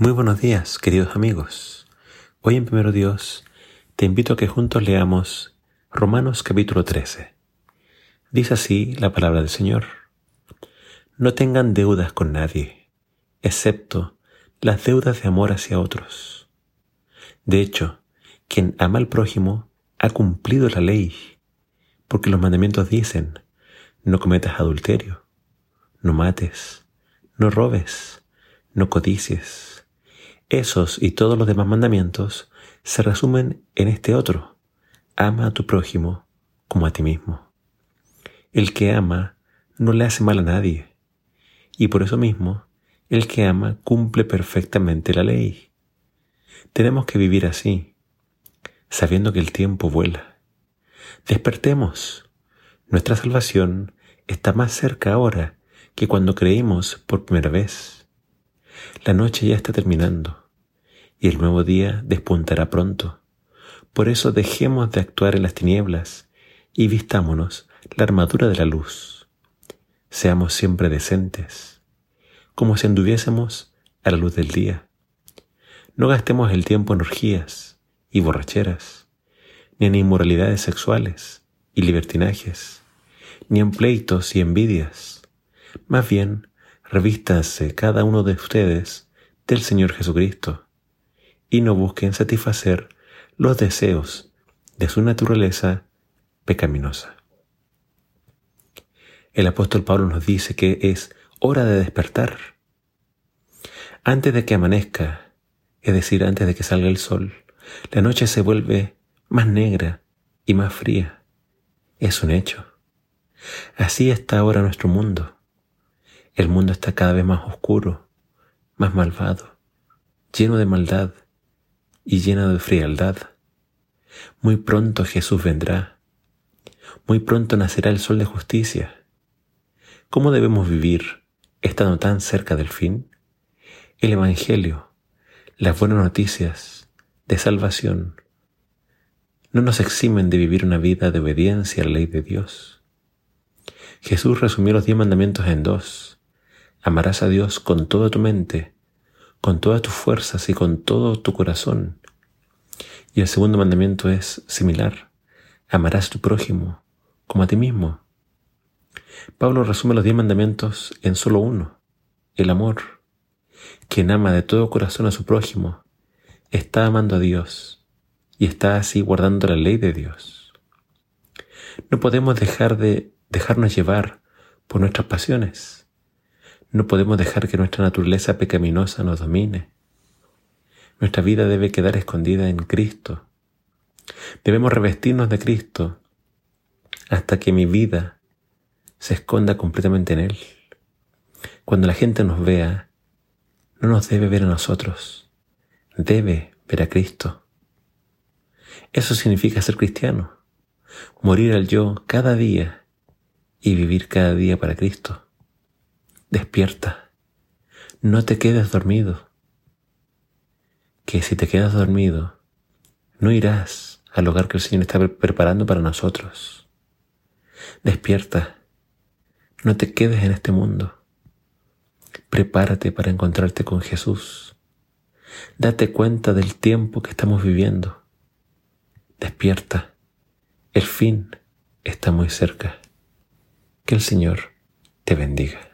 Muy buenos días, queridos amigos. Hoy en Primero Dios te invito a que juntos leamos Romanos capítulo 13. Dice así la palabra del Señor. No tengan deudas con nadie, excepto las deudas de amor hacia otros. De hecho, quien ama al prójimo ha cumplido la ley, porque los mandamientos dicen, no cometas adulterio, no mates, no robes, no codicies. Esos y todos los demás mandamientos se resumen en este otro. Ama a tu prójimo como a ti mismo. El que ama no le hace mal a nadie. Y por eso mismo, el que ama cumple perfectamente la ley. Tenemos que vivir así, sabiendo que el tiempo vuela. Despertemos. Nuestra salvación está más cerca ahora que cuando creímos por primera vez. La noche ya está terminando y el nuevo día despuntará pronto. Por eso dejemos de actuar en las tinieblas y vistámonos la armadura de la luz. Seamos siempre decentes, como si anduviésemos a la luz del día. No gastemos el tiempo en orgías y borracheras, ni en inmoralidades sexuales y libertinajes, ni en pleitos y envidias más bien, revístanse cada uno de ustedes del Señor Jesucristo y no busquen satisfacer los deseos de su naturaleza pecaminosa. El apóstol Pablo nos dice que es hora de despertar. Antes de que amanezca, es decir, antes de que salga el sol, la noche se vuelve más negra y más fría. Es un hecho. Así está ahora nuestro mundo. El mundo está cada vez más oscuro, más malvado, lleno de maldad y lleno de frialdad. Muy pronto Jesús vendrá. Muy pronto nacerá el sol de justicia. ¿Cómo debemos vivir estando tan cerca del fin? El Evangelio, las buenas noticias de salvación, no nos eximen de vivir una vida de obediencia a la ley de Dios. Jesús resumió los diez mandamientos en dos Amarás a Dios con toda tu mente, con todas tus fuerzas y con todo tu corazón. Y el segundo mandamiento es similar. Amarás a tu prójimo como a ti mismo. Pablo resume los diez mandamientos en solo uno, el amor. Quien ama de todo corazón a su prójimo está amando a Dios y está así guardando la ley de Dios. No podemos dejar de dejarnos llevar por nuestras pasiones. No podemos dejar que nuestra naturaleza pecaminosa nos domine. Nuestra vida debe quedar escondida en Cristo. Debemos revestirnos de Cristo hasta que mi vida se esconda completamente en Él. Cuando la gente nos vea, no nos debe ver a nosotros, debe ver a Cristo. Eso significa ser cristiano, morir al yo cada día y vivir cada día para Cristo. Despierta. No te quedes dormido. Que si te quedas dormido, no irás al hogar que el Señor está preparando para nosotros. Despierta. No te quedes en este mundo. Prepárate para encontrarte con Jesús. Date cuenta del tiempo que estamos viviendo. Despierta. El fin está muy cerca. Que el Señor te bendiga.